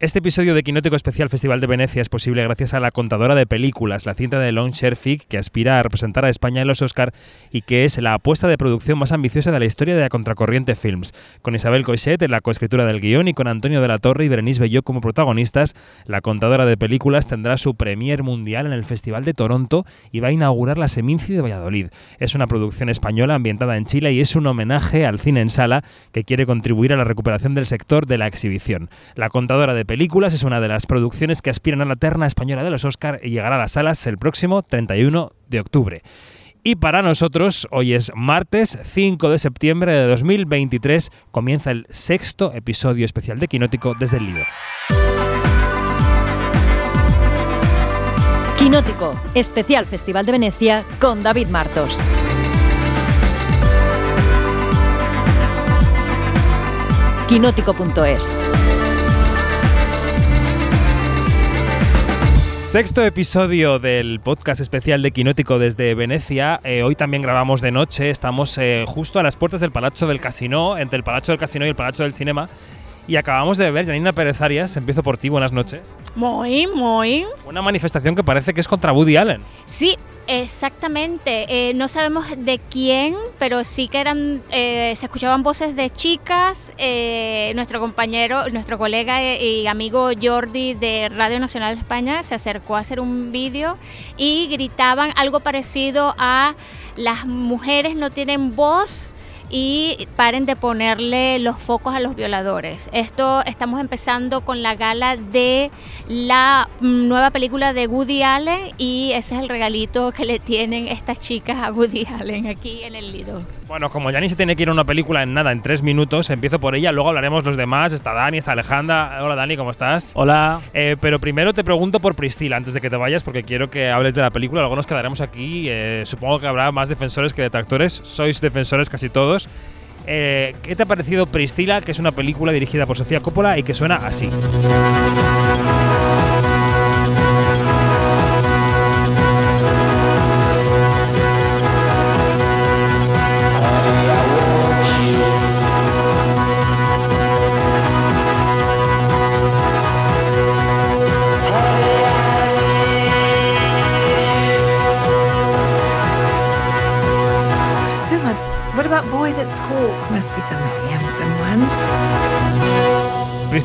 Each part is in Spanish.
Este episodio de Quinótico Especial Festival de Venecia es posible gracias a La Contadora de Películas, la cinta de Lon Sherfick que aspira a representar a España en los Oscar y que es la apuesta de producción más ambiciosa de la historia de la Contracorriente Films. Con Isabel Coixet en la coescritura del guion y con Antonio de la Torre y Berenice Belló como protagonistas, La Contadora de Películas tendrá su premier mundial en el Festival de Toronto y va a inaugurar la Seminci de Valladolid. Es una producción española ambientada en Chile y es un homenaje al cine en sala que quiere contribuir a la recuperación del sector de la exhibición. La Contadora de Películas es una de las producciones que aspiran a la terna española de los Oscar y llegará a las salas el próximo 31 de octubre. Y para nosotros, hoy es martes 5 de septiembre de 2023, comienza el sexto episodio especial de Quinótico desde el Lido. Quinótico, especial Festival de Venecia con David Martos. Quinótico.es Sexto episodio del podcast especial de Quinótico desde Venecia. Eh, hoy también grabamos de noche. Estamos eh, justo a las puertas del Palacio del Casino, entre el Palacio del Casino y el Palacio del Cinema. Y acabamos de ver, Janina Pérez Arias, empiezo por ti, buenas noches. Muy, muy. Una manifestación que parece que es contra Woody Allen. Sí, exactamente. Eh, no sabemos de quién, pero sí que eran, eh, se escuchaban voces de chicas. Eh, nuestro compañero, nuestro colega y amigo Jordi de Radio Nacional de España se acercó a hacer un vídeo y gritaban algo parecido a las mujeres no tienen voz y paren de ponerle los focos a los violadores. Esto estamos empezando con la gala de la nueva película de Woody Allen y ese es el regalito que le tienen estas chicas a Woody Allen aquí en el Lido. Bueno, como ya ni se tiene que ir a una película en nada, en tres minutos, empiezo por ella, luego hablaremos los demás. Está Dani, está Alejandra. Hola Dani, ¿cómo estás? Hola. Eh, pero primero te pregunto por Priscila, antes de que te vayas, porque quiero que hables de la película. Luego nos quedaremos aquí. Eh, supongo que habrá más defensores que detractores. Sois defensores casi todos. Eh, ¿Qué te ha parecido Priscila, que es una película dirigida por Sofía Coppola y que suena así?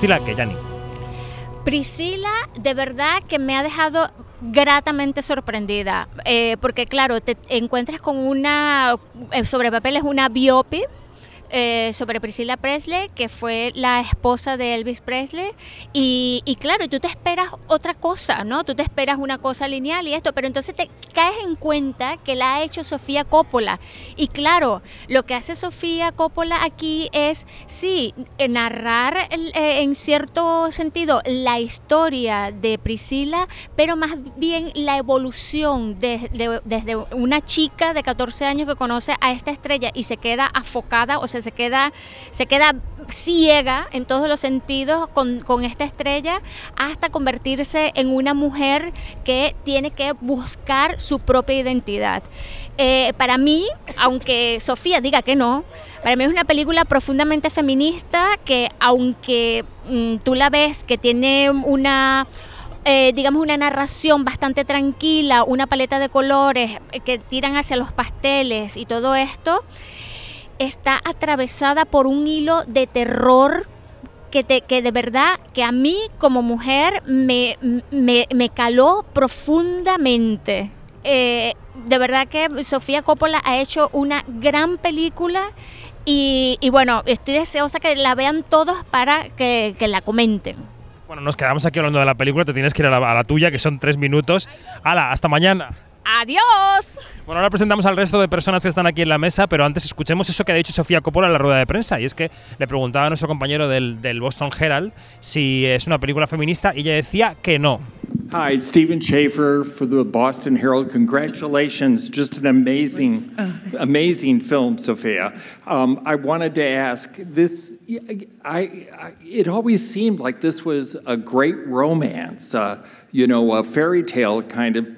Priscila, que Yanni. Priscila, de verdad que me ha dejado gratamente sorprendida, eh, porque claro, te encuentras con una, eh, sobre papel es una biopic, eh, sobre Priscilla Presley, que fue la esposa de Elvis Presley. Y, claro, tú te esperas otra cosa, ¿no? Tú te esperas una cosa lineal y esto, pero entonces te caes en cuenta que la ha hecho Sofía Coppola. Y claro, lo que hace Sofía Coppola aquí es, sí, narrar eh, en cierto sentido la historia de Priscilla, pero más bien la evolución de, desde una chica de 14 años que conoce a esta estrella y se queda afocada, o se queda, se queda ciega en todos los sentidos con, con, esta estrella hasta convertirse en una mujer que tiene que buscar su propia identidad. Eh, para mí, aunque Sofía diga que no, para mí es una película profundamente feminista que aunque mmm, tú la ves que tiene una... Eh, digamos, una narración bastante tranquila, una paleta de colores que tiran hacia los pasteles y todo esto, está atravesada por un hilo de terror que, te, que de verdad que a mí como mujer me, me, me caló profundamente. Eh, de verdad que Sofía Coppola ha hecho una gran película y, y, bueno, estoy deseosa que la vean todos para que, que la comenten. Bueno, nos quedamos aquí hablando de la película, te tienes que ir a la, a la tuya, que son tres minutos. ¡Hala! ¡Hasta mañana! ¡Adiós! Bueno, ahora presentamos al resto de personas que están aquí en la mesa, pero antes escuchemos eso que ha dicho Sofía Coppola en la rueda de prensa. Y es que le preguntaba a nuestro compañero del, del Boston Herald si es una película feminista y ella decía que no. Hi, it's Stephen Schaefer for the Boston Herald. Congratulations, just an amazing, amazing film, Sophia. Um, I wanted to ask this. I, I, it always seemed like this was a great romance, uh, you know, a fairy tale kind of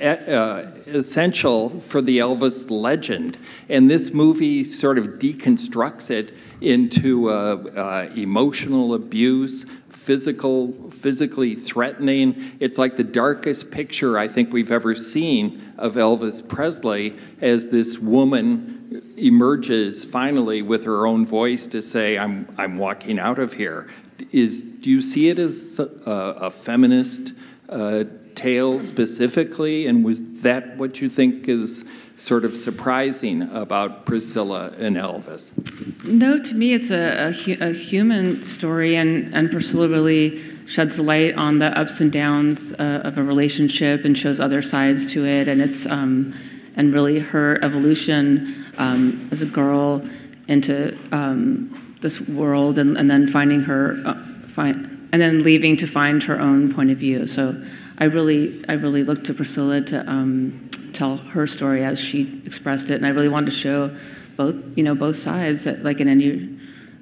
uh, essential for the Elvis legend. And this movie sort of deconstructs it into uh, uh, emotional abuse, physical, physically threatening. It's like the darkest picture I think we've ever seen of Elvis Presley as this woman emerges finally with her own voice to say, "I'm I'm walking out of here." Is do you see it as a, a feminist uh, tale specifically, and was that what you think is sort of surprising about Priscilla and Elvis? No, to me, it's a, a, a human story, and, and Priscilla really sheds light on the ups and downs uh, of a relationship and shows other sides to it, and it's um, and really her evolution um, as a girl into um, this world, and, and then finding her, uh, find, and then leaving to find her own point of view. So, I really, I really look to Priscilla to um, tell her story as she expressed it, and I really wanted to show both, you know, both sides, that, like in any,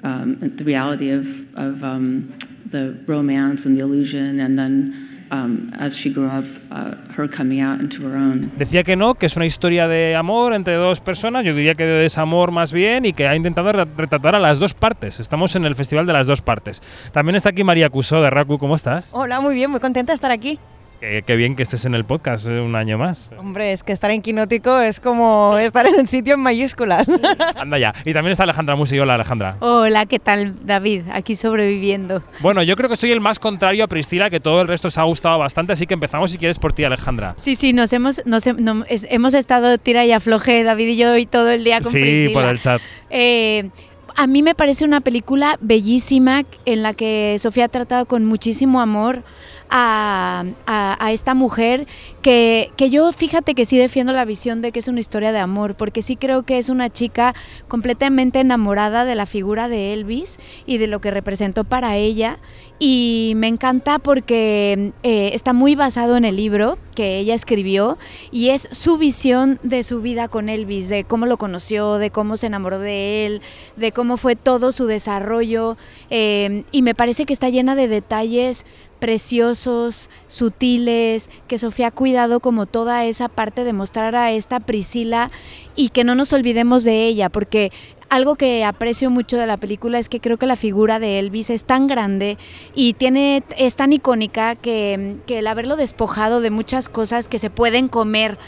um, the reality of of um, the romance and the illusion, and then um, as she grew up, uh, her coming out into her own. Decía que no, que es una historia de amor entre dos personas, yo diría que de desamor más bien, y que ha intentado retratar a las dos partes. Estamos en el festival de las dos partes. También está aquí María Cusó de Raku, ¿cómo estás? Hola, muy bien, muy contenta de estar aquí. Qué, qué bien que estés en el podcast eh, un año más. Hombre, es que estar en Quinótico es como estar en el sitio en mayúsculas. Anda ya. Y también está Alejandra Musi. Hola, Alejandra. Hola, ¿qué tal David? Aquí sobreviviendo. Bueno, yo creo que soy el más contrario a Priscila, que todo el resto os ha gustado bastante, así que empezamos si quieres por ti, Alejandra. Sí, sí, nos hemos, nos he- no- es- hemos estado tira y afloje, David y yo, y todo el día con Sí, Priscila. por el chat. Eh, a mí me parece una película bellísima en la que Sofía ha tratado con muchísimo amor a, esta mujer que, que yo fíjate que sí defiendo la visión de que es una historia de amor, porque sí creo que es una chica completamente enamorada de la figura de Elvis y de lo que representó para ella. Y me encanta porque eh, está muy basado en el libro que ella escribió y es su visión de su vida con Elvis, de cómo lo conoció, de cómo se enamoró de él, de cómo fue todo su desarrollo. eh, y me parece que está llena de detalles preciosos, sutiles, que Sofía ha cuidado como toda esa parte de mostrar a esta Priscila y que no nos olvidemos de ella, porque algo que aprecio mucho de la película es que creo que la figura de Elvis es tan grande y tiene, es tan icónica que, que el haberlo despojado de muchas cosas que se pueden comer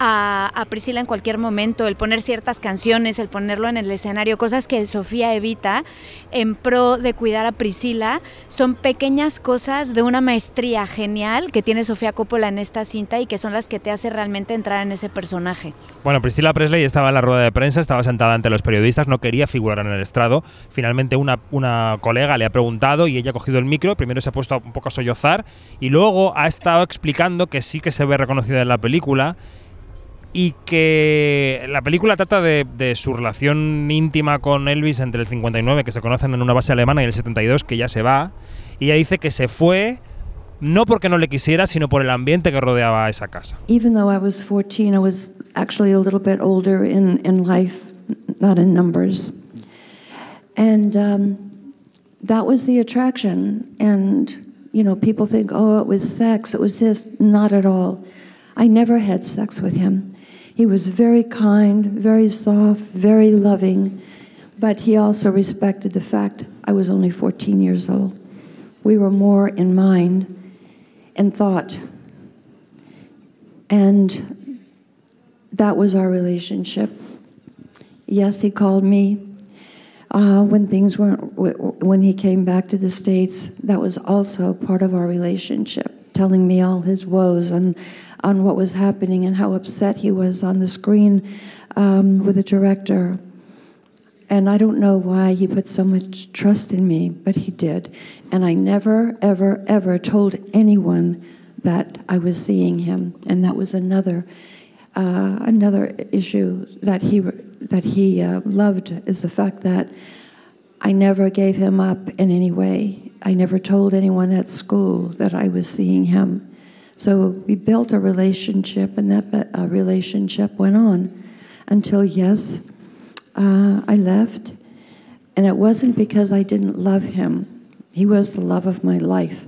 a, a Priscila en cualquier momento, el poner ciertas canciones, el ponerlo en el escenario, cosas que Sofía evita en pro de cuidar a Priscila, son pequeñas cosas de una maestría genial que tiene Sofía Coppola en esta cinta y que son las que te hace realmente entrar en ese personaje. Bueno, Priscila Presley estaba en la rueda de prensa, estaba sentada ante los periodistas, no quería figurar en el estrado. Finalmente una, una colega le ha preguntado y ella ha cogido el micro, primero se ha puesto un poco a sollozar y luego ha estado explicando que sí que se ve reconocida en la película y que la película trata de, de su relación íntima con Elvis entre el 59, que se conocen en una base alemana, y el 72, que ya se va. Y ella dice que se fue no porque no le quisiera, sino por el ambiente que rodeaba esa casa. Even though I was 14, I was actually a little bit older in, in life, not in numbers. And um, that was the attraction. And, you know, people think, oh, it was sex, it was this. Not at all. I never had sex with him. He was very kind, very soft, very loving, but he also respected the fact I was only 14 years old. We were more in mind and thought. And that was our relationship. Yes, he called me uh, when things weren't, when he came back to the States. That was also part of our relationship, telling me all his woes and on what was happening and how upset he was on the screen um, with the director. And I don't know why he put so much trust in me, but he did. And I never, ever, ever told anyone that I was seeing him. And that was another, uh, another issue that he that he uh, loved is the fact that I never gave him up in any way. I never told anyone at school that I was seeing him. So we built a relationship, and that uh, relationship went on until yes, uh, I left, and it wasn't because I didn't love him. He was the love of my life.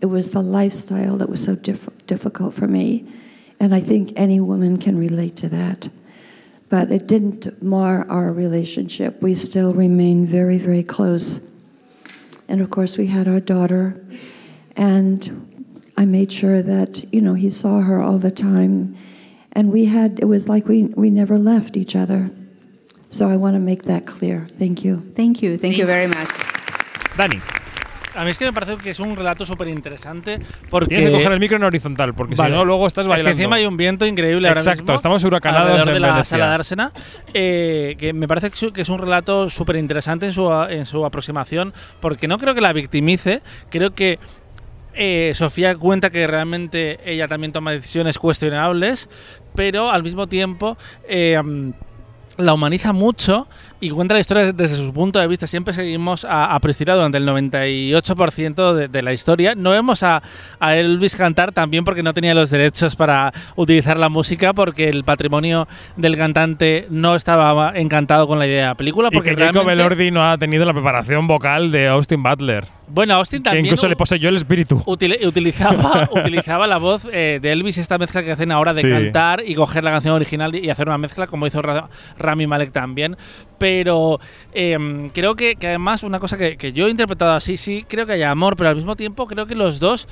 It was the lifestyle that was so diff- difficult for me, and I think any woman can relate to that. But it didn't mar our relationship. We still remain very, very close. And of course, we had our daughter. And I made sure that, you know, he saw her all the time. And we had, it was like we, we never left each other. So I want to make that clear. Thank you. Thank you. Thank you very much. Dani. A mí es que me parece que es un relato súper interesante porque... Tienes que coger el micro en horizontal, porque Vale. si no, luego estás bailando. Es que encima hay un viento increíble ahora Exacto, mismo estamos huracanados en de la Venecia. sala de Ársena, eh, que me parece que es- que es un relato súper interesante en su, en su aproximación, porque no creo que la victimice, creo que eh, Sofía cuenta que realmente ella también toma decisiones cuestionables, pero al mismo tiempo... eh, mm, la humaniza mucho y cuenta la historia desde su punto de vista. Siempre seguimos a, a Priscila durante el 98% de, de la historia. No vemos a, a Elvis cantar también porque no tenía los derechos para utilizar la música, porque el patrimonio del cantante no estaba encantado con la idea de la película. Y Porque que Jacob realmente- Elordi no ha tenido la preparación vocal de Austin Butler. Bueno, Austin Que también incluso le poseyó el espíritu. Utili- utilizaba, utilizaba la voz eh, de Elvis, esta mezcla que hacen ahora de Sí. cantar y coger la canción original y hacer una mezcla, como hizo Ra- Rami Malek también. Pero em, creo que, además una cosa que, que yo he interpretado así, sí, creo que hay amor, pero al mismo tiempo creo que los dos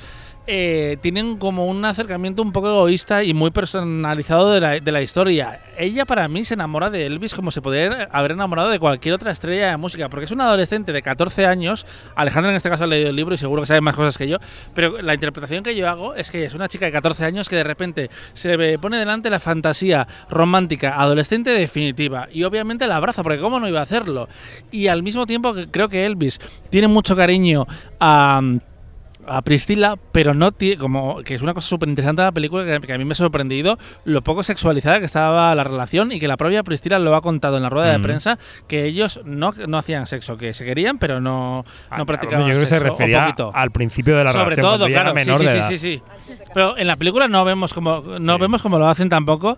eh, tienen como un acercamiento un poco egoísta y muy personalizado de la, historia. Ella para mí se enamora de Elvis como se podría haber enamorado de cualquier otra estrella de música, porque es una adolescente de 14 años. Alejandra en este caso ha leído el libro y seguro que sabe más cosas que yo, pero la interpretación que yo hago es que es una chica de 14 años que de repente se le pone delante la fantasía romántica adolescente definitiva y obviamente la abraza, porque cómo no iba a hacerlo. Y al mismo tiempo creo que Elvis tiene mucho cariño a a Priscila, pero no tiene como que es una cosa súper interesante de la película que, que a mí me ha sorprendido lo poco sexualizada que estaba la relación y que la propia Priscila lo ha contado en la rueda de Mm. prensa que ellos no, no hacían sexo, que se querían pero no, Ah, no practicaban yo creo que se refería al principio de la Sobre relación, todo, claro, menor sí, de sí, edad. sí, sí, sí. Pero en la película no vemos como no vemos como lo hacen tampoco.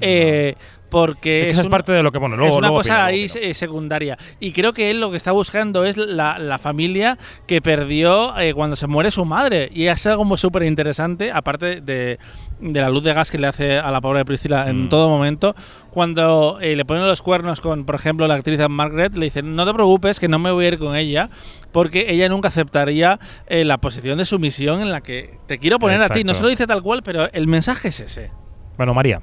eh, porque Es que es un- parte de lo que, bueno, luego- es una luego cosa opino, ahí eh, secundaria. Y creo que él lo que está buscando es la, la familia que perdió eh, cuando se muere su madre. Y es algo súper interesante, aparte de, de la luz de gas que le hace a la pobre Priscila Mm. en todo momento. Cuando eh, le ponen los cuernos con, por ejemplo, la actriz Margaret, le dicen, no te preocupes, que no me voy a ir con ella, porque ella nunca aceptaría eh, la posición de sumisión en la que te quiero poner a ti. No Exacto. se lo dice tal cual, pero el mensaje es ese. Bueno, María.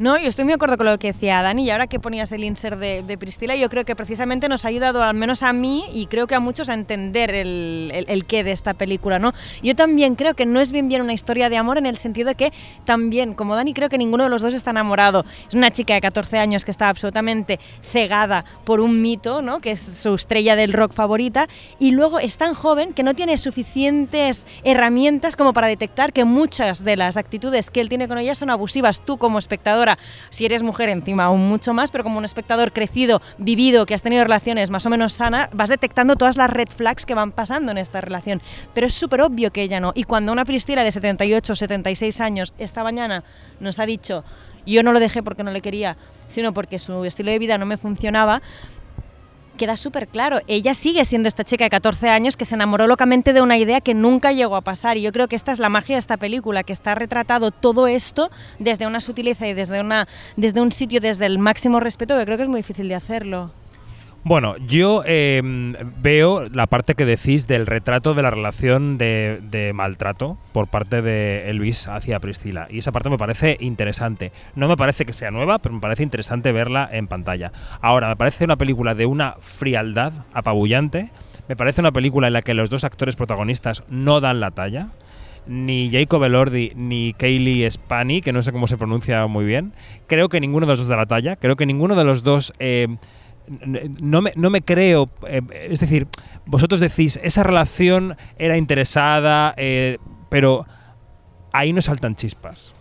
No, yo estoy muy de acuerdo con lo que decía Dani y ahora que ponías el insert de, de Priscila, yo creo que precisamente nos ha ayudado, al menos a mí y creo que a muchos, a entender el, el, qué de esta película, ¿no? Yo también creo que no es bien bien una historia de amor en el sentido de que también, como Dani, creo que ninguno de los dos está enamorado. Es una chica de 14 años que está absolutamente cegada por un mito, ¿no? Que es su estrella del rock favorita y luego es tan joven que no tiene suficientes herramientas como para detectar que muchas de las actitudes que él tiene con ella son abusivas. Tú como espectadora, si eres mujer encima aún mucho más, pero como un espectador crecido, vivido, que has tenido relaciones más o menos sanas, vas detectando todas las red flags que van pasando en esta relación. Pero es súper obvio que ella no. Y cuando una Priscila de 78 76 años esta mañana nos ha dicho, yo no lo dejé porque no le quería, sino porque su estilo de vida no me funcionaba, queda súper claro. Ella sigue siendo esta chica de 14 años que se enamoró locamente de una idea que nunca llegó a pasar. Y yo creo que esta es la magia de esta película, que está retratado todo esto desde una sutileza y desde, una, desde un sitio, desde el máximo respeto, que creo que es muy difícil de hacerlo. Bueno, yo eh, veo la parte que decís del retrato de la relación de, maltrato por parte de Elvis hacia Priscila. Y esa parte me parece interesante. No me parece que sea nueva, pero me parece interesante verla en pantalla. Ahora, me parece una película de una frialdad apabullante. Me parece una película en la que los dos actores protagonistas no dan la talla ni Jacob Elordi ni Kaylee Spani, que no sé cómo se pronuncia muy bien. Creo que ninguno de los dos da la talla. Creo que ninguno de los dos eh, no me, no me creo. eh, es decir, vosotros decís, esa relación era interesada, eh, pero ahí no saltan chispas.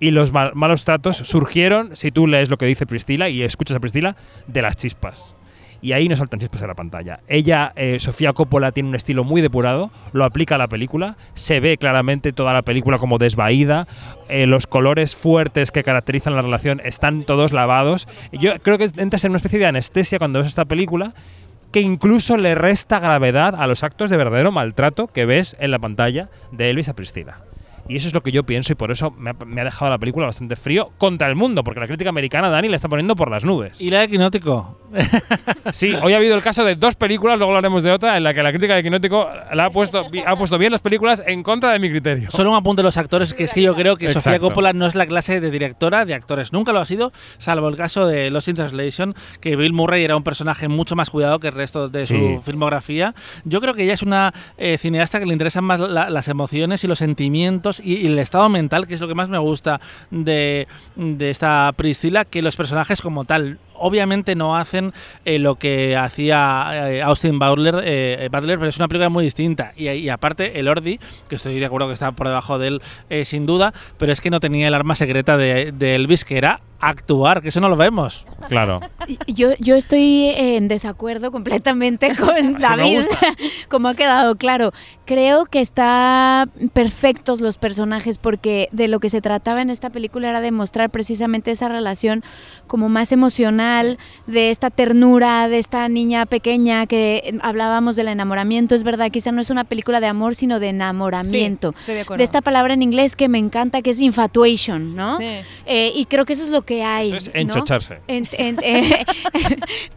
Y los mal- malos tratos surgieron, si tú lees lo que dice Priscila y escuchas a Priscila, de las chispas. Y ahí no saltan chispas en la pantalla. Ella, eh, Sofía Coppola, tiene un estilo muy depurado, lo aplica a la película, se ve claramente toda la película como desvaída, eh, los colores fuertes que caracterizan la relación están todos lavados. Yo creo que entras en una especie de anestesia cuando ves esta película que incluso le resta gravedad a los actos de verdadero maltrato que ves en la pantalla de Elvis a Priscila. Y eso es lo que yo pienso y por eso me ha, me ha dejado la película bastante frío contra el mundo, porque la crítica americana, Dani, la está poniendo por las nubes. Y la de Quinótico. Sí, hoy ha habido el caso de dos películas, luego hablaremos de otra, en la que la crítica de Quinótico la ha puesto, ha puesto bien las películas en contra de mi criterio. Solo un apunte de los actores, que es que yo creo que Sofía Exacto. Coppola no es la clase de directora de actores. Nunca lo ha sido, salvo el caso de Lost in Translation, que Bill Murray era un personaje mucho más cuidado que el resto de Sí. su filmografía. Yo creo que ella es una eh, cineasta que le interesan más la- las emociones y los sentimientos y, el estado mental, que es lo que más me gusta de, de esta Priscila, que los personajes como tal. Obviamente no hacen eh, lo que hacía eh, Austin Butler, eh, Butler, pero es una película muy distinta. Y, aparte, el Ordi, que estoy de acuerdo que está por debajo de él eh, sin duda, pero es que no tenía el arma secreta de, de Elvis, que era actuar, que eso no lo vemos. Claro. Yo, yo estoy en desacuerdo completamente con David, como ha quedado claro. Creo que está perfectos los personajes porque de lo que se trataba en esta película era demostrar precisamente esa relación como más emocional, de esta ternura, de esta niña pequeña que hablábamos del enamoramiento. Es verdad, quizá no es una película de amor, sino de enamoramiento. estoy de acuerdo. de esta palabra en inglés que me encanta, que es infatuation, ¿no? Sí. Eh, y creo que eso es lo que hay. Eso es ¿no? enchocharse. En- en- eh,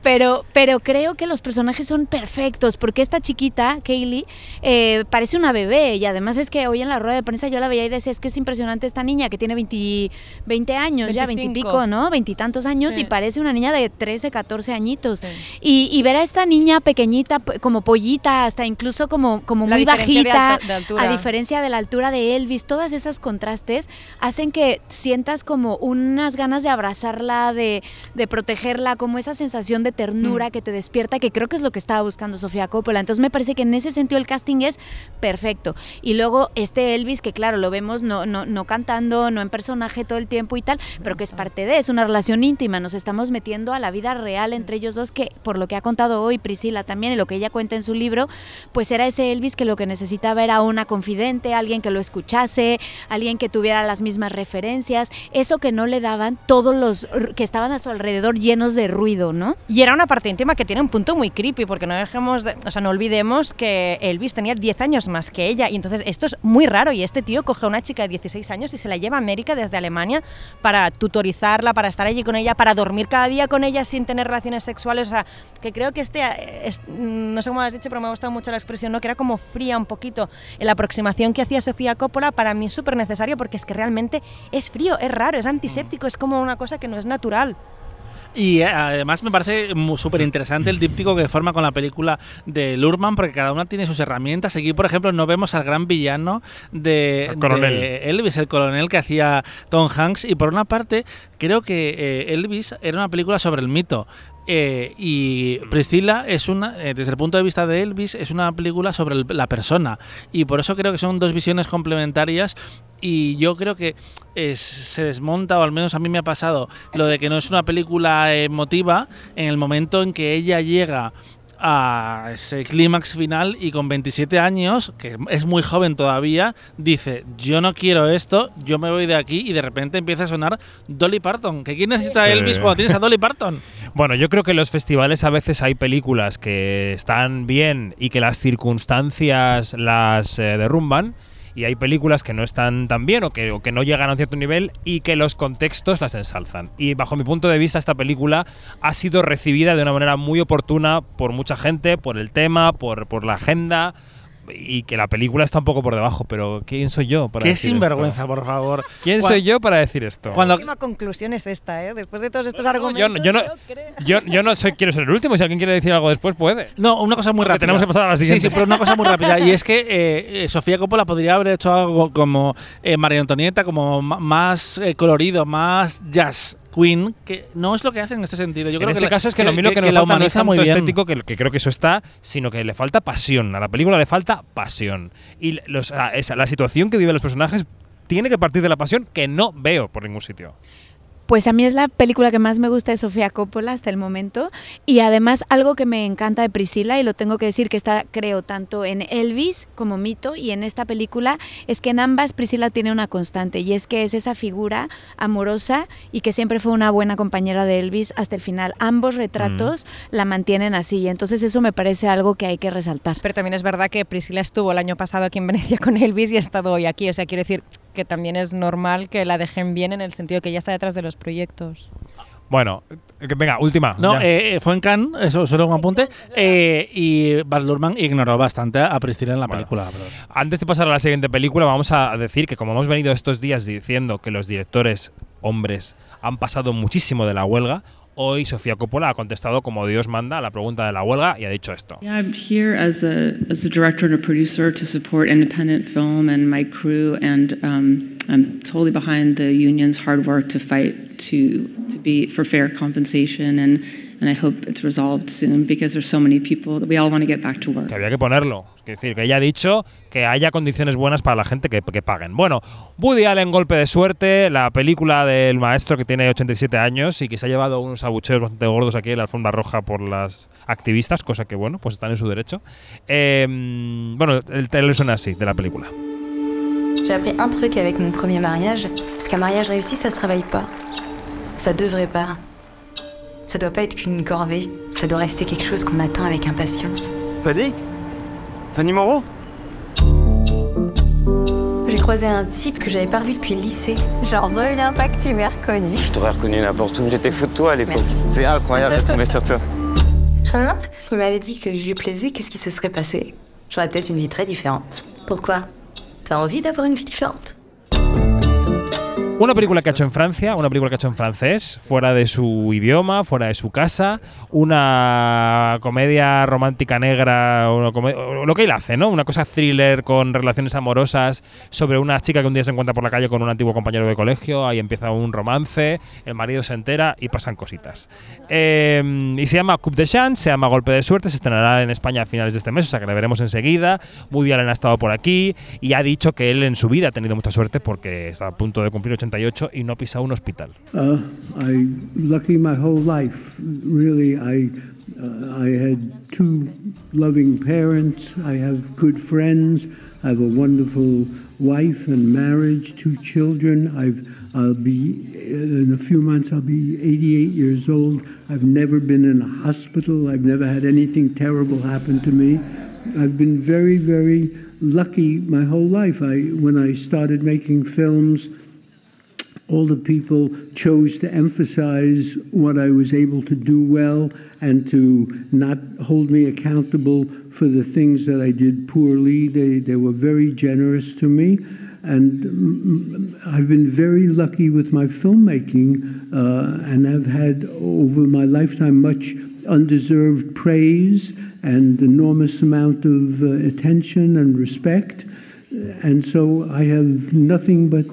pero, pero creo que los personajes son perfectos, porque esta chiquita, Kaylee, eh, parece una bebé y además es que hoy en la rueda de prensa yo la veía y decía, es que es impresionante esta niña que tiene 20, 20 años, ya 20 y 25. pico, ¿no? Veintitantos años Sí. y parece una niña de 13, 14 añitos. Y, y ver a esta niña pequeñita, como pollita, hasta incluso como, como La muy bajita, a diferencia de la altura de Elvis, todos esos contrastes hacen que sientas como unas ganas de abrazarla, de, de protegerla, como esa sensación de ternura Mm. que te despierta, que creo que es lo que estaba buscando Sofía Coppola. Entonces me parece que en ese sentido el casting es perfecto. Y luego este Elvis, que claro, lo vemos no, no, no cantando, no en personaje todo el tiempo y tal, pero que es parte de, es una relación íntima, nos estamos metiendo a la vida real entre ellos dos, que por lo que ha contado hoy Priscila también y lo que ella cuenta en su libro, pues era ese Elvis que lo que necesitaba era una confidente, alguien que lo escuchase, alguien que tuviera las mismas referencias, eso que no le daban todos los que estaban a su alrededor llenos de ruido, ¿no? Y era una parte íntima que tiene un punto muy creepy, porque no dejemos, de- o sea, no olvidemos que Elvis tenía 10 años más que ella, y entonces esto es muy raro, y este tío coge a una chica de 16 años y se la lleva a América desde Alemania para tutorizarla, para estar allí con ella, para dormir cada día con ella sin tener relaciones sexuales, o sea, que creo que este, es- no sé cómo has dicho, pero me ha gustado mucho la expresión, ¿no? que era como fría un poquito, en la aproximación que hacía Sofía Coppola, para mí es súper necesario, porque es que realmente es frío, es raro, es antiséptico, es como una cosa que no es natural. Y eh, además me parece súper interesante el díptico que forma con la película de Lurman, porque cada una tiene sus herramientas. Aquí, por ejemplo, no vemos al gran villano de, Elvis, el coronel que hacía Tom Hanks. Y por una parte, creo que eh, Elvis era una película sobre el mito. Eh, y Priscilla es una, eh, desde el punto de vista de Elvis, es una película sobre el- la persona. Y por eso creo que son dos visiones complementarias. Y yo creo que se desmonta, o al menos a mí me ha pasado, lo de que no es una película emotiva en el momento en que ella llega a ese clímax final y con 27 años, que es muy joven todavía, dice, yo no quiero esto, yo me voy de aquí y de repente empieza a sonar Dolly Parton. ¿Que quién necesita Sí. Elvis cuando tienes a Dolly Parton? Bueno, yo creo que en los festivales a veces hay películas que están bien y que las circunstancias las eh, derrumban. Y hay películas que no están tan bien o que, no llegan a un cierto nivel y que los contextos las ensalzan. Y bajo mi punto de vista, esta película ha sido recibida de una manera muy oportuna por mucha gente, por el tema, por la agenda. Y que la película está un poco por debajo, pero ¿quién soy yo para Qué decir sinvergüenza, esto? por favor. ¿Quién soy yo para decir esto? Cuando- La última conclusión es esta, ¿eh? Después de todos estos argumentos. no- yo no, yo, yo no soy, quiero ser el último. Si alguien quiere decir algo después, puede. No, una cosa muy Porque rápida. tenemos que pasar a la siguiente. Sí, sí, pero una cosa muy rápida. Y es que eh, eh, Sofía Coppola podría haber hecho algo como eh, María Antonieta, como más eh, colorido, más jazz queen, que no es lo que hace en este sentido. Yo en creo este que la- caso es que, lo mismo que, falta no es tanto muy estético, que, que creo que eso está, sino que le falta pasión. A la película le falta pasión. Y los, a- esa- la situación que viven los personajes tiene que partir de la pasión que no veo por ningún sitio. Pues a mí es la película que más me gusta de Sofía Coppola hasta el momento. Y además algo que me encanta de Priscila, y lo tengo que decir que está, creo, tanto en Elvis como Mito y en esta película, es que en ambas Priscila tiene una constante, y es que es esa figura amorosa y que siempre fue una buena compañera de Elvis hasta el final. Ambos retratos la mantienen así, y entonces eso me parece algo que hay que resaltar. Pero también es verdad que Priscila estuvo el año pasado aquí en Venecia con Elvis y ha estado hoy aquí. O sea, quiero decir, que también es normal que la dejen bien en el sentido que ella está detrás de los proyectos. Bueno, eh, venga, última. No, ya. eh, eh, fue en Cannes, eso solo un apunte, eh, y Baz Luhrmann ignoró bastante a Priscilla en la Bueno. película. pero- Antes de pasar a la siguiente película, vamos a decir que como hemos venido estos días diciendo que los directores hombres han pasado muchísimo de la huelga, hoy Sofía Coppola ha contestado como Dios manda a la pregunta de la huelga y ha dicho esto. I'm here as a as a director and a producer to support independent film and my crew, and um, I'm totally behind the union's hard work to fight to to be for fair compensation, and and I hope it's resolved soon because there's so many people that we all want to get back to work. Que había que ponerlo. Es decir, que ella ha dicho que haya condiciones buenas para la gente que, que paguen. Bueno, Woody Allen, Golpe de Suerte, la película del maestro que tiene 87 años y que se ha llevado unos abucheos bastante gordos aquí en la alfombra roja por las activistas, cosa que, bueno, pues están en su derecho. Eh, bueno, el trailer suena así, de la película. J'ai appris un truc avec mon premier mariage, parce qu'un mariage réussi, ça se réveille pas. Ça devrait pas. Ça doit pas être qu'une corvée, ça doit rester quelque chose qu'on attend avec impatience. Fanny? Fanny Moreau? J'ai croisé un type que j'avais pas revu depuis le lycée. Genre, il impact, tu m'as reconnu. Je t'aurais reconnu n'importe où, j'étais fou de toi à l'époque. C'est incroyable de tomber sur toi. Je me demande, s'il m'avait dit que je lui plaisais, qu'est-ce qui se serait passé? J'aurais peut-être une vie très différente. Pourquoi? T'as envie d'avoir une vie différente? Una película que ha hecho en Francia, una película que ha hecho en francés, fuera de su idioma, fuera de su casa, una comedia romántica negra, una lo que él hace, ¿no? Una cosa thriller con relaciones amorosas sobre una chica que un día se encuentra por la calle con un antiguo compañero de colegio, ahí empieza un romance, el marido se entera y pasan cositas. Eh, y se llama Coup de Chance, se llama Golpe de Suerte, se estrenará en España a finales de este mes, o sea que la veremos enseguida. Woody Allen ha estado por aquí y ha dicho que él en su vida ha tenido mucha suerte porque está a punto de cumplir 88 y no ha pisado un hospital. Uh, I lucky my whole life. Really, I uh, I had two loving parents. I have good friends. I have a wonderful wife and marriage, two children. I've I'll be in a few months. I'll be 88 years old. I've never been in a hospital. I've never had anything terrible happen to me. I've been very, very lucky my whole life. I when I started making films all the people chose to emphasize what I was able to do well and to not hold me accountable for the things that I did poorly. They, they were very generous to me. And mm, I've been very lucky with my filmmaking uh, and I've had over my lifetime much undeserved praise and enormous amount of uh, attention and respect. And so I have nothing but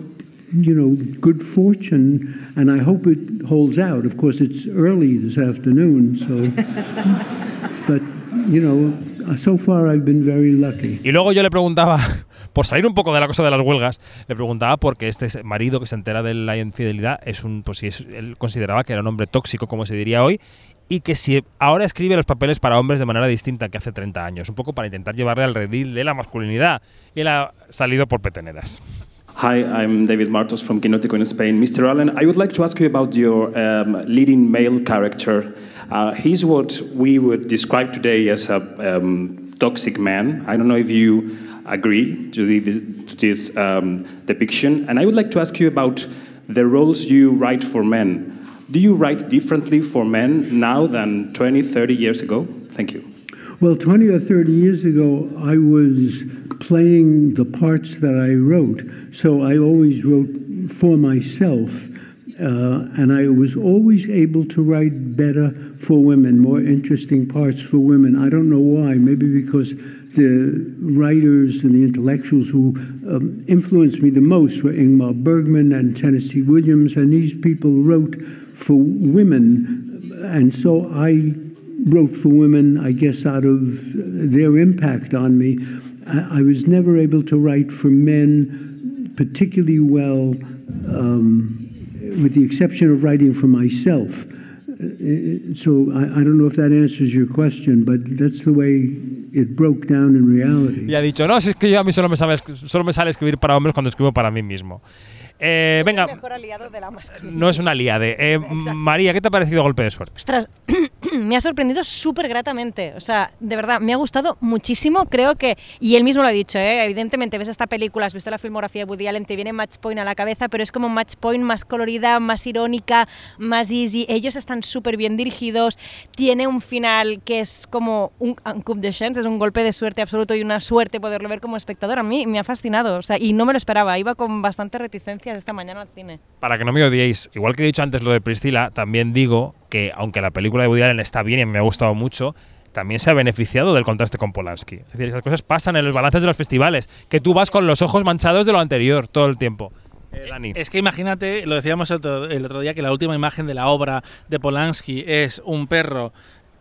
you know, good fortune, and I hope it holds out. Of course, it's early this afternoon, so, but you know, so far I've been very lucky. Y luego yo le preguntaba, por salir un poco de la cosa de las huelgas, le preguntaba por qué este marido que se entera de la infidelidad es un, pues si es- él consideraba que era un hombre tóxico, como se diría hoy, y que si ahora escribe los papeles para hombres de manera distinta que hace 30 años, un poco para intentar llevarle al redil de la masculinidad. Y él ha salido por peteneras. Hi, I'm David Martos from Quinótico in Spain. Mr. Allen, I would like to ask you about your um, leading male character. Uh, he's what we would describe today as a um, toxic man. I don't know if you agree to this, to this um, depiction. And I would like to ask you about the roles you write for men. Do you write differently for men now than 20, 30 years ago? Thank you. Well, 20 or 30 years ago, I was playing the parts that I wrote. So I always wrote for myself. Uh, and I was always able to write better for women, more interesting parts for women. I don't know why. Maybe because the writers and the intellectuals who um, influenced me the most were Ingmar Bergman and Tennessee Williams, and these people wrote for women. And so I wrote for women, I guess, out of their impact on me. I, I was never able to write for men particularly well, um, with the exception of writing for myself. Uh, So I, I don't know if that answers your question, but that's the way it broke down in reality. Y ha dicho, no, si es que yo a mí solo me, sabe, solo me sale escribir para hombres cuando escribo para mí mismo. Eh, venga, El mejor aliado de la masculinidad. no es una liade. Eh, María, ¿qué te ha parecido Golpe de Suerte? Ostras, me ha sorprendido súper gratamente. O sea, de verdad, me ha gustado muchísimo. Creo que, y él mismo lo ha dicho, ¿eh? evidentemente ves esta película, has visto la filmografía de Woody Allen, te viene Match Point a la cabeza, pero es como Match Point más colorida, más irónica, más easy. Ellos están súper bien dirigidos. Tiene un final que es como un, un coup de chance, es un golpe de suerte absoluto y una suerte poderlo ver como espectador. A mí me ha fascinado. O sea, y no me lo esperaba. Iba con bastante esta mañana al cine. Para que no me odiéis, igual que he dicho antes lo de Priscila, también digo que aunque la película de Woody Allen está bien y me ha gustado mucho, también se ha beneficiado del contraste con Polanski. Es decir, esas cosas pasan en los balances de los festivales, que tú vas con los ojos manchados de lo anterior todo el tiempo. Eh, Dani. Es que imagínate, lo decíamos el otro, el otro día, que la última imagen de la obra de Polanski es un perro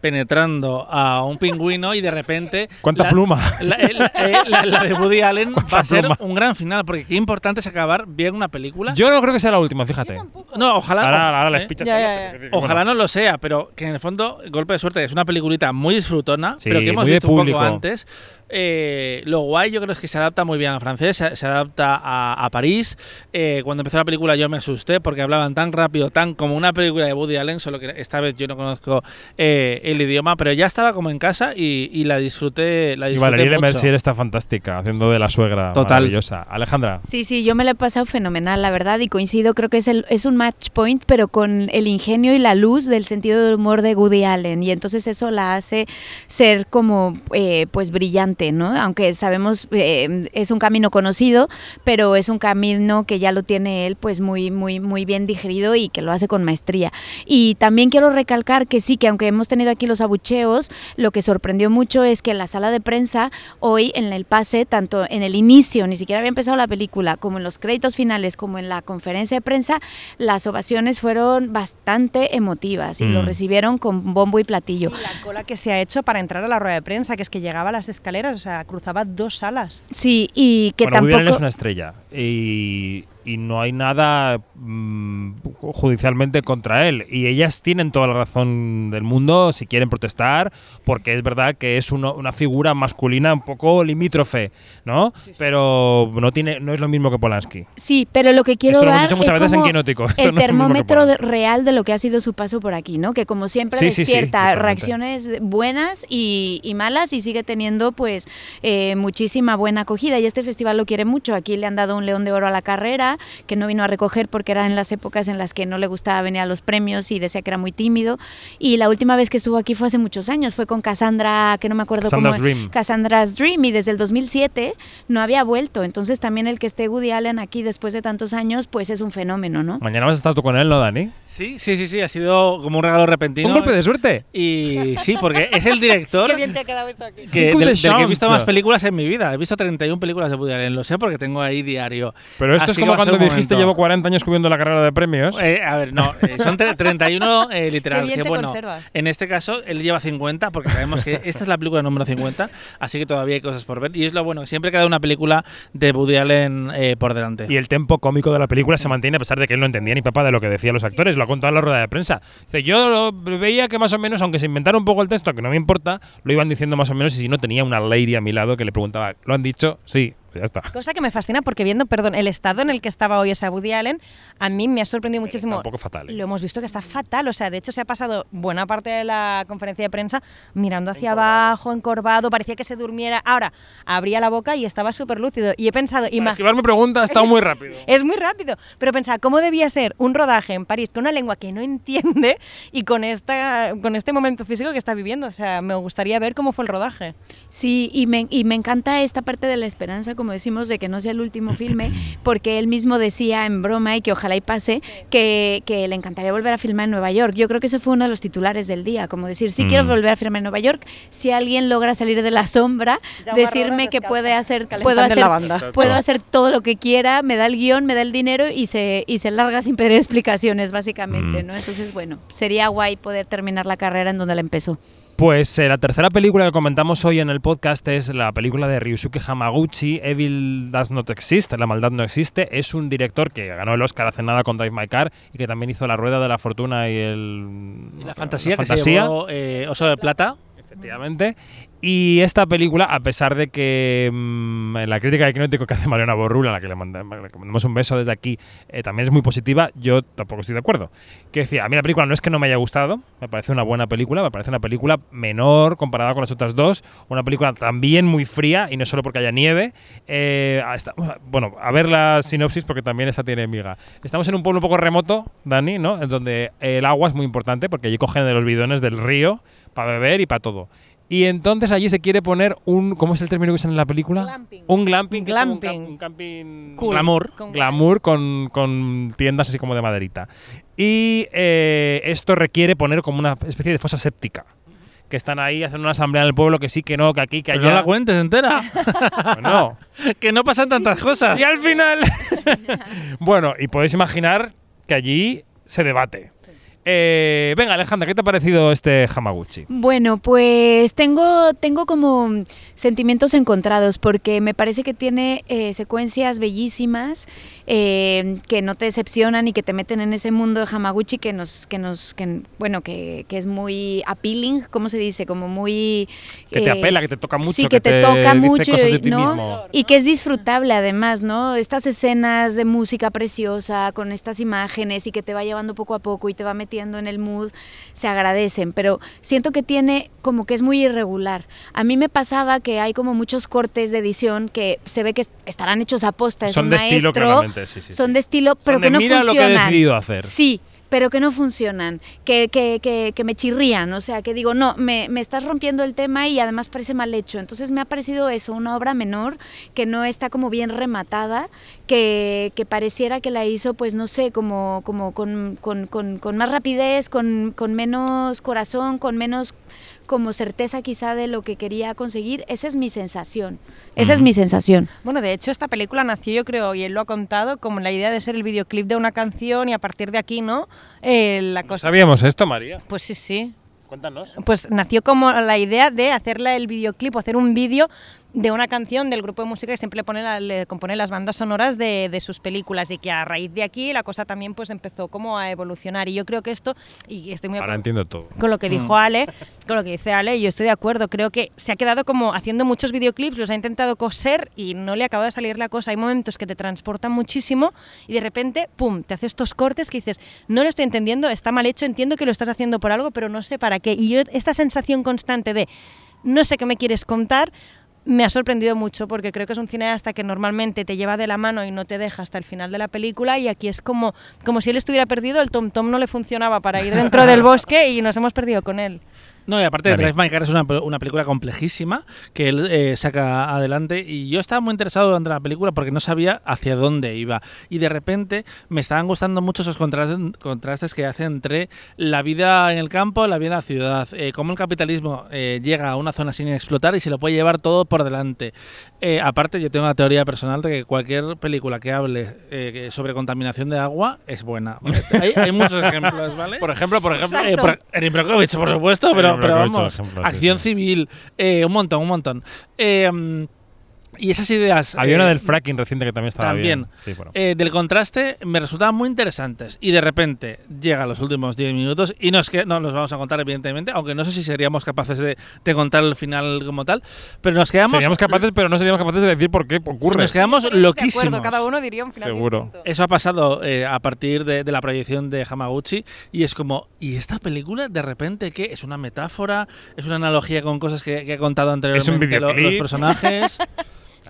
penetrando a un pingüino y de repente... ¿Cuánta la- pluma? La, la- eh, la- la de Woody Allen va ¿Cuánta a ser pluma? un gran final, porque qué importante es acabar bien una película. Yo no creo que sea la última, fíjate. No, ojalá. Ahora- ahora la ¿eh? espichas Ya, ya, ya. Ojalá no lo sea, pero que en el fondo, Golpe de Suerte es una peliculita muy disfrutona, Sí, pero que hemos visto un poco antes. Eh, lo guay yo creo es que se adapta muy bien al francés, se, se adapta a, a París. Eh, cuando empezó la película yo me asusté porque hablaban tan rápido, tan como una película de Woody Allen, solo que esta vez yo no conozco eh, el idioma, pero ya estaba como en casa y, y la disfruté, la Y disfruté Valerie mucho. Mercier está fantástica, haciendo de la suegra Total. maravillosa. Alejandra. Sí, sí, yo me la he pasado fenomenal, la verdad, y coincido, creo que es, el, es un match point, pero con el ingenio y la luz del sentido del humor de Woody Allen, y entonces eso la hace ser como, eh, pues, brillante, ¿no? Aunque sabemos, eh, es un camino conocido, pero es un camino que ya lo tiene él, pues, muy, muy, muy bien digerido y que lo hace con maestría. Y también quiero recalcar que sí, que aunque hemos tenido aquí los abucheos, lo que sorprendió mucho es que en la sala de prensa, hoy en el pase, tanto en el inicio, ni siquiera había empezado la película, como en los créditos finales, como en la conferencia de prensa, las ovaciones fueron bastante emotivas y lo Mm. recibieron con bombo y platillo. La cola que se ha hecho para entrar a la rueda de prensa, que es que llegaba a las escaleras, o sea, cruzaba dos salas. Sí, y que bueno, Woody Allen es tampoco... una estrella y, y no hay nada mm, judicialmente contra él. Y ellas tienen toda la razón del mundo si quieren protestar, porque es verdad que es uno- una figura masculina un poco limítrofe, ¿no? Pero no tiene no es lo mismo que Polanski. Sí, pero lo que quiero Esto lo hemos dar dicho muchas es veces en como. Esto el no termómetro real de lo que ha sido su paso por aquí, ¿no? Que como siempre Sí, despierta reacciones buenas y, y malas y sigue teniendo pues eh, muchísima buena acogida y este festival lo quiere mucho. Aquí le han dado un león de oro a la carrera que no vino a recoger porque era en las épocas en las que no le gustaba venir a los premios y decía que era muy tímido. Y la última vez que estuvo aquí fue hace muchos años, fue con Cassandra, que no me acuerdo Cassandra's cómo. Dream. Cassandra's Dream y desde el 2007 no había vuelto. Entonces también el que esté Woody Allen aquí después de tantos años, pues es un fenómeno, ¿no? Mañana vas a estar tú con él, ¿no, Dani? Sí, sí, sí, sí, ha sido como un regalo repentino. Un golpe de suerte. Y sí, porque es el director Qué bien te ha quedado esto aquí. que, del, de del que he visto más películas en mi vida. He visto 31 películas de Woody Allen, lo sé porque tengo ahí diario. Pero esto Así es como cuando dijiste momento. llevo 40 años cubriendo la carrera de premios. Eh, a ver, no, eh, son tre- 31 eh, literal. Qué bien que te bueno, conservas. en este caso él lleva 50 porque sabemos que esta es la película número 50, así que todavía hay cosas por ver. Y es lo bueno, siempre queda una película de Woody Allen eh, por delante. Y el tempo cómico de la película se mantiene a pesar de que él no entendía ni papá de lo que decían los actores. Lo ha contado en la rueda de prensa. Dice, yo lo- veía que más o menos, aunque se inventara un poco el texto, que no me importa, lo iban diciendo más o menos y si no tenía una lady a mi lado que le preguntaba, ¿lo han dicho? Sí, ya está. Cosa que me fascina porque viendo, perdón, el estado en el que estaba hoy esa Woody Allen, a mí me ha sorprendido muchísimo. un poco fatal. ¿eh? Lo hemos visto que está fatal, o sea, de hecho se ha pasado buena parte de la conferencia de prensa mirando hacia abajo, encorvado, parecía que se durmiera. Ahora, abría la boca y estaba súper lúcido. Y he pensado, Para ima- esquivar mi pregunta ha estado muy rápido. es muy rápido, pero pensaba, ¿cómo debía ser un rodaje en París con una lengua que no entiende y con, esta, con este momento físico que está viviendo? O sea, me gustaría ver cómo fue el rodaje. Sí, y me, y me encanta esta parte de la esperanza, como decimos, de que no sea el último filme, porque él mismo decía en broma y que ojalá y pase, que, que le encantaría volver a filmar en Nueva York. Yo creo que ese fue uno de los titulares del día, como decir, sí quiero Mm. volver a filmar en Nueva York, si alguien logra salir de la sombra, decirme que puede hacer, puedo hacer, la banda. Puedo hacer todo lo que quiera, me da el guion, me da el dinero y se, y se larga sin pedir explicaciones, básicamente, Mm. ¿no? Entonces, bueno, sería guay poder terminar la carrera en donde la empezó. Pues eh, la tercera película que comentamos hoy en el podcast es la película de Ryusuke Hamaguchi, Evil Does Not Exist, La maldad no existe. Es un director que ganó el Oscar hace nada con Drive My Car y que también hizo La Rueda de la Fortuna y el... Y la fantasía, la que se llevó eh, Oso de Plata. Efectivamente. Y esta película, a pesar de que mm, la crítica de Quinótico que hace Mariana Borrula, a la que le, manda- le mandamos un beso desde aquí, eh, también es muy positiva, yo tampoco estoy de acuerdo. Que decía, a mí la película no es que no me haya gustado, me parece una buena película, me parece una película menor comparada con las otras dos, una película también muy fría y no solo porque haya nieve. Eh, bueno, a ver la sinopsis porque también esta tiene miga. Estamos en un pueblo un poco remoto, Dani, ¿no? En donde el agua es muy importante porque allí cogen de los bidones del río para beber y para todo. Y entonces allí se quiere poner un. ¿Cómo es el término que usan en la película? Un glamping. que es como un Glamping. cam- un camping. Cool. Glamour. Con glamour con, con tiendas así como de maderita. Y eh, esto requiere poner como una especie de fosa séptica. Que están ahí haciendo una asamblea en el pueblo, que sí, que no, que aquí, que Pero allá. no la cuentes entera. no. que no pasan tantas cosas. Y al final. bueno, y podéis imaginar que allí se debate. Eh, venga, Alejandra, ¿qué te ha parecido este Hamaguchi? Bueno, pues tengo, tengo como sentimientos encontrados porque me parece que tiene eh, secuencias bellísimas eh, que no te decepcionan y que te meten en ese mundo de Hamaguchi que nos, que nos, que, bueno, que, que es muy appealing, ¿cómo se dice? Como muy Que te apela, que te toca mucho, sí, que que, te, te toca dice mucho, cosas de y- ti ¿no? mismo. Y que es disfrutable además, ¿no? Estas escenas de música preciosa con estas imágenes y que te va llevando poco a poco y te va metiendo en el mood, se agradecen, pero siento que tiene como que es muy irregular. A mí me pasaba que hay como muchos cortes de edición que se ve que est- estarán hechos a posta, es Son un de estilo, maestro, claramente, sí, sí, son sí. de estilo, pero Son de que no mira lo que he decidido hacer. Sí, pero que no funcionan, que, que, que, que me chirrían, o sea, que digo, no, me, me estás rompiendo el tema y además parece mal hecho. Entonces me ha parecido eso, una obra menor que no está como bien rematada, que, pareciera que la hizo, pues no sé, como, como con, con, con, con más rapidez, con menos corazón, con menos como certeza quizá de lo que quería conseguir. Esa es mi sensación. Esa es mi sensación. Bueno, de hecho, esta película nació, yo creo, y él lo ha contado, como la idea de ser el videoclip de una canción y a partir de aquí, ¿no? Eh, la cosa. ¿Sabíamos esto, María? Pues sí, sí. Cuéntanos. Pues nació como la idea de hacerle el videoclip o hacer un vídeo de una canción del grupo de música que siempre le, pone la- le compone las bandas sonoras de, de sus películas y que a raíz de aquí la cosa también pues empezó como a evolucionar y yo creo que esto, y estoy muy de Ahora acuerdo entiendo todo. con lo que dijo Mm. Ale, con lo que dice Ale, y yo estoy de acuerdo. Creo que se ha quedado como haciendo muchos videoclips, los ha intentado coser y no le acaba de salir la cosa. Hay momentos que te transportan muchísimo y de repente, pum, te hace estos cortes que dices, no lo estoy entendiendo, está mal hecho, entiendo que lo estás haciendo por algo, pero no sé para qué. Y yo, esta sensación constante de no sé qué me quieres contar. Me ha sorprendido mucho porque creo que es un cineasta que normalmente te lleva de la mano y no te deja hasta el final de la película y aquí es como, como si él estuviera perdido, el tom tom no le funcionaba para ir dentro del bosque y nos hemos perdido con él. No, y aparte Dani. Drive My Car es una, una película complejísima que él eh, saca adelante y yo estaba muy interesado durante la película porque no sabía hacia dónde iba y de repente me estaban gustando mucho esos contrastes, que hace entre la vida en el campo y la vida en la ciudad, eh, cómo el capitalismo eh, llega a una zona sin explotar y se lo puede llevar todo por delante. Eh, aparte yo tengo una teoría personal de que cualquier película que hable eh, sobre contaminación de agua es buena. hay, hay muchos ejemplos, ¿vale? Por ejemplo, por ejemplo. Eh, por- Erin Brockovich, por supuesto, pero, pero vamos. ejemplo, acción sí. civil, eh, un montón, un montón. Eh, y esas ideas. Había eh, una del fracking reciente que también estaba también. bien. Sí, bueno. eh, del contraste me resultaban muy interesantes. Y de repente llegan los últimos 10 minutos y no es que no los vamos a contar, evidentemente, aunque no sé si seríamos capaces de, de contar el final como tal, pero nos quedamos. Seríamos capaces, pero no seríamos capaces de decir por qué ocurre. Nos quedamos De acuerdo, loquísimos. cada uno diría un final Seguro. distinto. Eso ha pasado eh, a partir de, de la proyección de Hamaguchi y es como, ¿y esta película de repente qué? ¿Es una metáfora? ¿Es una analogía con cosas que, que he contado anteriormente lo- los videoclip. personajes?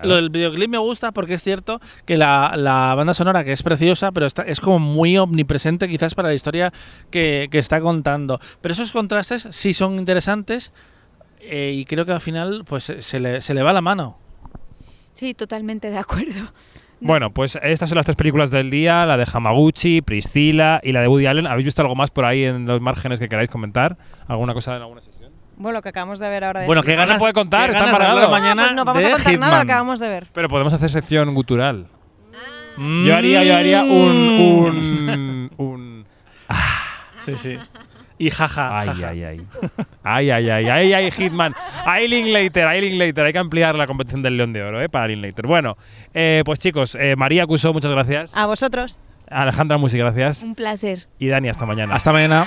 Lo del videoclip me gusta porque es cierto que la, la banda sonora, que es preciosa, pero está, es como muy omnipresente quizás para la historia que, que está contando. Pero esos contrastes sí son interesantes eh, y creo que al final pues se- se le, se le va la mano. Sí, totalmente de acuerdo. Bueno, pues estas son las tres películas del día, la de Hamaguchi, Priscila y la de Woody Allen. ¿Habéis visto algo más por ahí en los márgenes que queráis comentar? ¿Alguna cosa en alguna sesión? Bueno, lo que acabamos de ver ahora. de Bueno, Hitman. qué No se ganas, puede contar, qué está ganas embargado. mañana Ah, pues no vamos de a contar nada de lo Hitman. que acabamos de ver. Pero podemos hacer sección gutural. Mm. Yo haría, yo haría un, un, un Sí, sí. Y jaja. Ay, jaja. ay, ay. Ay, ay, ay, ay, ay, Hitman. Ay, Linklater, ay, Linklater. Hay que ampliar la competición del León de Oro, ¿eh? Para Linklater. Bueno, eh, pues chicos, eh, María Cuso, muchas gracias. A vosotros. Alejandra Musi, gracias. Un placer. Y Dani, hasta mañana. Hasta mañana.